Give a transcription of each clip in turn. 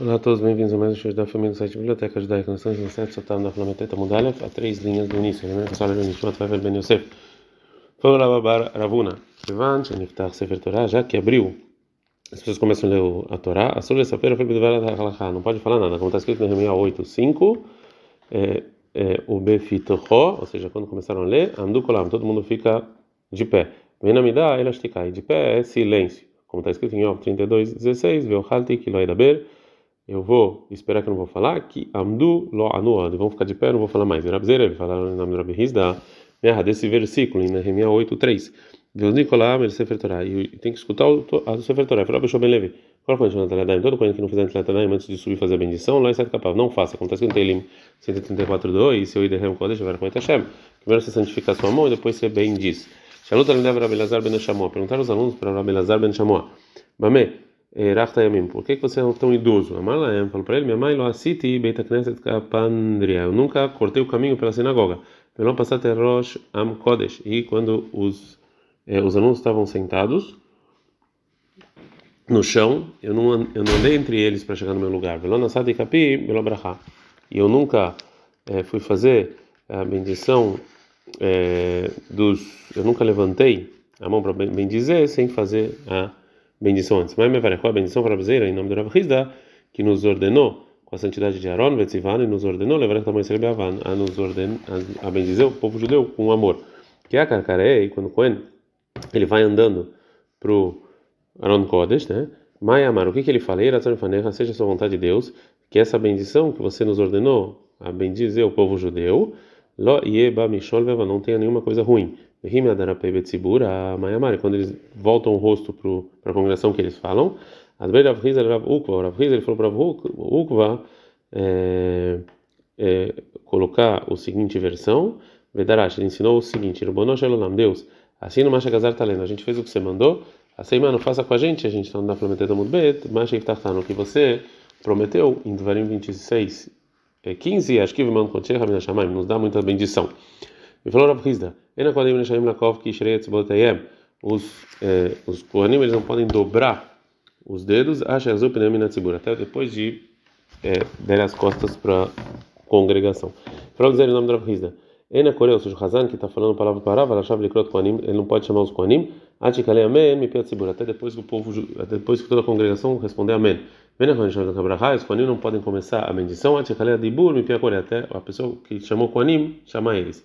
Olá a todos, bem-vindos a mais um show da família do site Biblioteca Judaica. Nós estamos no 7 Sotam da Flameteta Mudalef, a três linhas do início. Lembrando que a sala de Nishmat vai ver Ben Yosef. Foi lá Bar Ravuna. Ivan, Sheniftach Sefer Torah, já que abriu, as pessoas começam a ler a Torá. A sua feira foi Bidvar Halachá, não pode falar nada. Como está escrito em Nehemiah 8, 5, é, é, o Befitocho, ou seja, quando começaram a ler, Amdu Kolam, todo mundo fica de pé. Venamidá, Elastikai, de pé é silêncio. Como está escrito em Yov 32, 16, Veochalti, Kiloidaber eu vou esperar que eu não vou falar, que amdu lo anuad, vão ficar de pé, não vou falar mais. Rabzeira, ele fala no nome do Rabi Hizda, desse versículo, em Nehemiah 8, 3. Deus Nicolá, Sefer Torah, e tem que escutar o, a Levi, qual foi o Nataladá? Todo quando que não fizer Nataladá, antes de subir fazer a bendição, lá em Sete Capaz, não faça. Acontece que no Teilim 134, 2, se eu Idehem Kodesh, com Hashem. Primeiro você santifica a sua mão e depois você bendiz. Shalut Alindev Rabi Lazar Ben Shamoa. Perguntaram os alunos para Rabi Lazar Ben Shamoa. Bamé, Rachtayamim, por que, que você é tão idoso? Amalaem falou para ele: Minha mãe, lo assiti beita knesset kapandria. Eu nunca cortei o caminho pela sinagoga. Pelo passar Rosh Am Kodesh. E quando os, eh, os alunos estavam sentados no chão, eu não, eu não andei entre eles para chegar no meu lugar. Velo nasati kapi, velo brachá. E eu nunca eh, fui fazer a bendição eh, dos. Eu nunca levantei a mão para bendizer sem fazer a bendição antes. Mas me parece a bendição para a em nome do Rav Hizda, que nos ordenou com a santidade de Aaron, Vetzivan, e nos ordenou levar tamanho de Avan, a nos ordenar a bendizer o povo judeu com amor. Que a carcaré, quando o Cohen ele vai andando para o Aaron Kodesh, né? Mai Amar, o que, que ele fala? Seja a sua vontade de Deus, que essa bendição que você nos ordenou a bendizer o povo judeu, Lo Yeba Mishol não tenha nenhuma coisa ruim quando eles voltam o rosto para a congregação que eles falam, ele falou para Ukva é, é, colocar o seguinte versão, Vedarash, ele ensinou o seguinte, Deus, assim no Masha Gazar está lendo, a gente fez o que você mandou, assim, mano, faça com a gente, a gente está na Prometida Mudbet, Masha Iftartano, que você prometeu em Devarim 26, 15, acho que nos dá muita bendição. E falou Rav Os eh, os Kohanim eles não podem dobrar os dedos, até depois de é, dar as costas para congregação. Falou dizer o nome do Rav Hizda. Ena Koreu, ou seja, o Hazan, que está falando palavra palavra, Rashav Likrot Kohanim, ele não pode chamar os Kohanim, Atikale Amen, Mipiat Tzibur, até depois que o povo, depois que toda a congregação responder Amém. Vena Kohanim Shalom Kabrahá, os Kohanim não podem começar a bendição, Atikale Adibur, Mipiat Koreu, até a pessoa que chamou Kohanim, chama eles.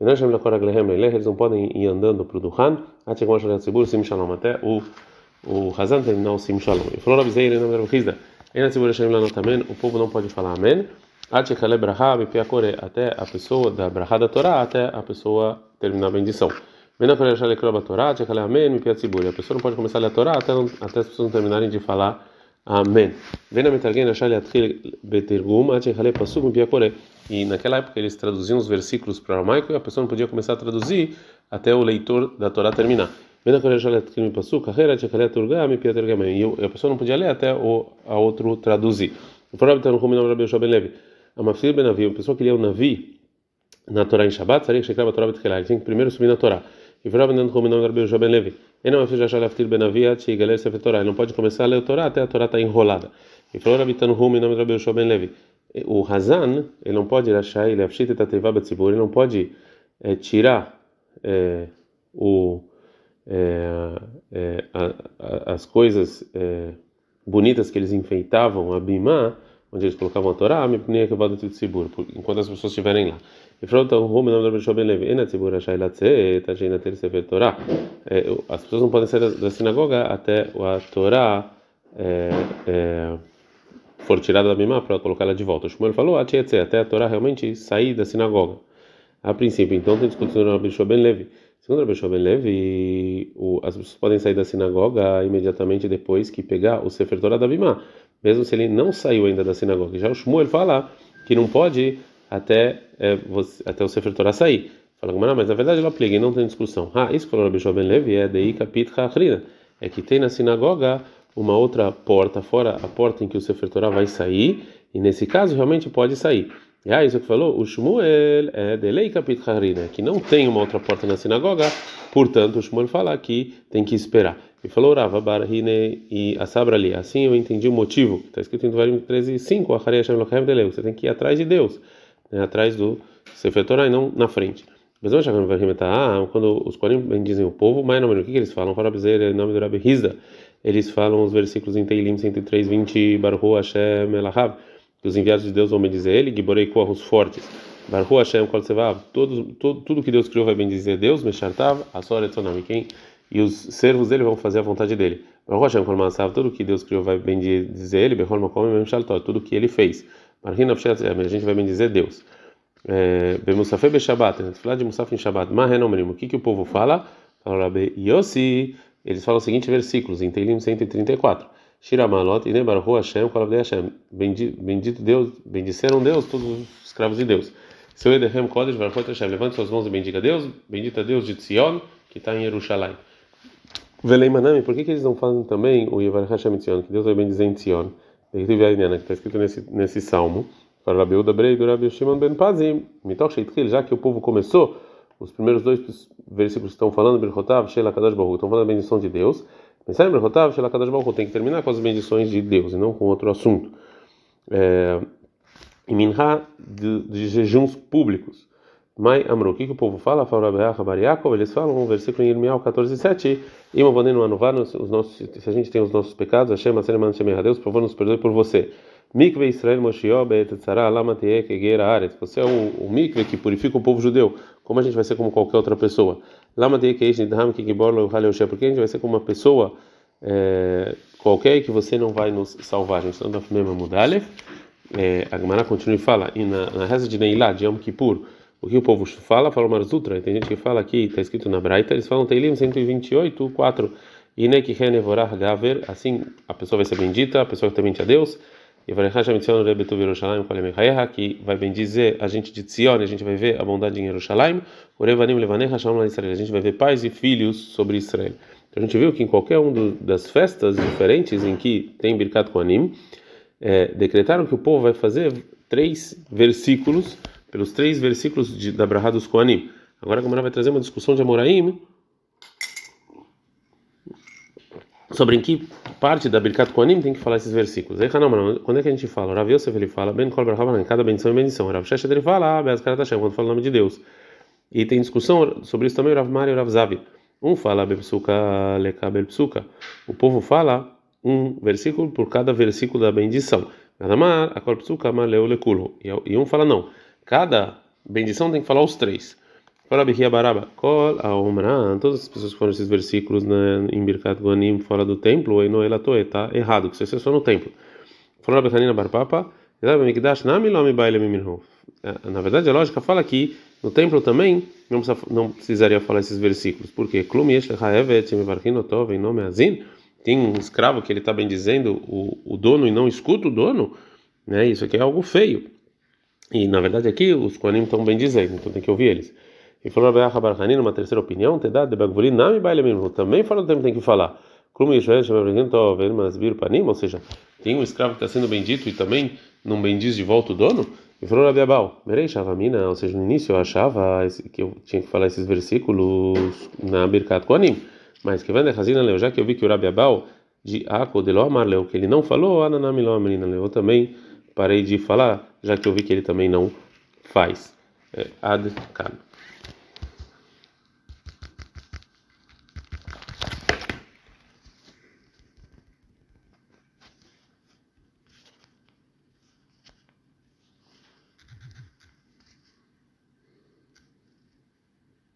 Eles não podem ir andando para o Duhan, até o o Hazan terminar o Sim Shalom. E falou Rabi Zeir, nome do Hizda, o povo não pode falar Amém, até a pessoa da Brahá da Torá, até a pessoa terminar a bendição. A pessoa não pode começar a ler a Torá até, até as pessoas não terminarem de falar Amém. Na. E naquela época eles traduziam os versículos para o aramaico e a pessoa não podia começar a traduzir até o leitor da Torá terminar. Na. E a pessoa não podia ler até o a outro traduzir. O pessoa que lia o Navi na Torá em Shabbat, seria que chegava a Torá Betchelah. Ele tinha que primeiro subir na Torá. E o Farabi está no Ruminam Rabi Yoshua Ben Levi. Ele não pode começar a ler o Torá até a Torá estar enrolada. E falou nome de Rabi Yoshua Ben Levi. O Hazan, ele não pode achar, ele afshita tateva betzibur, ele não pode é, tirar é, o, é, a, a, as coisas bonitas que eles enfeitavam, a bimá, onde eles colocavam a Torá, enquanto as pessoas estiverem lá. E então, o nome da Bishop Ben Levi, Ena Tzibur Rashai Latzet, Ajena Ter Sefer Torá. As pessoas não podem sair da sinagoga até a Torá é, é, for tirada da Bimá para colocá-la de volta. O Shmuel falou, até a Torá realmente sair da sinagoga. A princípio, então, tem discussão no Bishop Ben Levi. Segundo Bishop Ben Levi, as pessoas podem sair da sinagoga imediatamente depois que pegar o Sefer Torá da Bimá, mesmo se ele não saiu ainda da sinagoga. Já o Shmuel fala que não pode até, é, você, até o Sefer Torah sair. Fala, mas na verdade ela aplica e não tem discussão. Ah, isso que falou Rabbi Ben Levi é Dei Kapit Hachrina. É que tem na sinagoga uma outra porta, fora a porta em que o Sefer Torah vai sair, e nesse caso realmente pode sair. E ah, isso que falou, o Shmuel é Delei Kapit Harina, que não tem uma outra porta na sinagoga, portanto o Shmuel fala que tem que esperar. E falou Rava Barhine e a Sabra ali. Assim eu entendi o motivo. Está escrito em Devarim 13, 5. Você tem que ir atrás de Deus, né, atrás do Sefer Torah e não na frente. Mas vamos chamar ah, quando os Korim dizem o povo, mas não, o que, que eles falam? Dizer em nome do Rabi Rizda, eles falam os versículos em Teilim 103, 20, Baruch Hashem Elahab, que os enviados de Deus vão bendizer ele, Giborei Koah, os fortes. Baruch Hashem Kol Sevav, tudo que Deus criou vai bendizer Deus, Meshartav, Asor Etzonam, quem? E os servos dele vão fazer a vontade dele. Masav, tudo que Deus criou vai bendizer ele, tudo que ele fez. A gente vai bendizer Deus. Bemusafé é, Beshabat, né? falar de Musaf em Shabbat, Mahenomrim, o que, que o povo fala? Fala Yossi, eles falam os seguintes versículos, em Teilim 134. Shiramalot, Ine Baruch Hashem, Kolavdei Hashem. Bendito Deus, bendisseram Deus, todos os escravos de Deus. Seu Edehem Kodesh, Baruch Hashem, levante suas mãos e bendiga Deus, bendita Deus de Tzion, que está em Jerusalém. Velei Manami, por que, que eles não falam também o Yevar Hashem Tzion, que Deus vai bendizer em Tzion? Que está escrito nesse, nesse salmo. Para Rabi Uda Brei do Rabi Shimon Ben Pazim, Mitoch Sheitkil, já que o povo começou, os primeiros dois versículos estão falando, Berchotav, Shela Kadash Baruch, estão falando da bendição de Deus. Pensar Berchotav, Shela Kadash Baruch, tem que terminar com as bendições de Deus e não com outro assunto. É, em Minha, de, de jejuns públicos. Mai Amru, o que, que o povo fala? Fala Bariakov, eles falam um versículo em Irmial 14, 7. Ima Vanenu Anuvar, se a gente tem os nossos pecados, Hashem, Aseneman, Shemer, Deus, por favor, nos perdoe por você. Mikve Israel Moshió Be'etzara Lama Teek Aretz. Você é o, o mikve que purifica o povo judeu. Como a gente vai ser como qualquer outra pessoa? Lama Teek Eish Nidham Kikibor Lo Haleushé. Porque a gente vai ser como uma pessoa é, qualquer e que você não vai nos salvar. A gente está na primeira. É, a Gemara continua e fala. E na, na reza de Neilá, de Yom Kippur, o que o povo fala? Fala Marzutra. Tem gente que fala aqui, está escrito na Braita, eles falam Teilim 128, 4. E Nekihenevorah Gaver. Assim a pessoa vai ser bendita, a pessoa que temente a Deus que vai bendizer a gente de Tzion, a gente vai ver a bondade em Jerusalém, a gente vai ver pais e filhos sobre Israel. Então a gente viu que em qualquer uma das festas diferentes em que tem Birkat Koanim, é, decretaram que o povo vai fazer três versículos, pelos três versículos de, da Brahá dos Koanim. Agora a Gamara vai trazer uma discussão de Amoraim sobre em que parte da Birkat Koanim tem que falar esses versículos. Aí, quando é que a gente fala? Rav Yosef ele fala, Ben Kol Barhavan, cada bendição e bendição. Rav Sheshet ele fala, ah, Beaz Karat Hashem, quando fala o nome de Deus. E tem discussão sobre isso também, o Rav Mari e o Rav Zavi. Um fala Bepsuka Lekabel Psuka. O povo fala um versículo por cada versículo da bendição. Kadamar, Akol Psuka, Maleu Lekulo. E um fala não. Cada bendição tem que falar os três. Fala Baraba, Kol todas as pessoas que foram esses versículos né, em Birkat Guanim fora do templo, o Eno Elatoe, está errado, que isso é só no templo. Fala Bechanina Barpapa, é, na verdade a lógica fala que no templo também não, precisa, não precisaria falar esses versículos, porque tem um escravo que ele está bem dizendo o, o dono e não escuta o dono, né? Isso aqui é algo feio. E na verdade aqui os Koanim estão bem dizendo, então tem que ouvir eles. E falou Rabbi Achabar Hanin, uma terceira opinião, te dá de Bagvuli, Nami Baile mesmo, também fora do tempo tem que falar. Como Israel chama Masbir Panim, ou seja, tem um escravo que está sendo bendito e também não bendiz de volta o dono? E falou Rabbi Abal, Merei Shavamina, ou seja, no início eu achava que eu tinha que falar esses versículos na Birkat Koanim, mas que na Hazina Leu, já que eu vi que o Rabbi Abal de Ako de Loamar Leu, que ele não falou, Ananami Loamarina Leu, eu também parei de falar, já que eu vi que ele também não faz. É, ad -kan.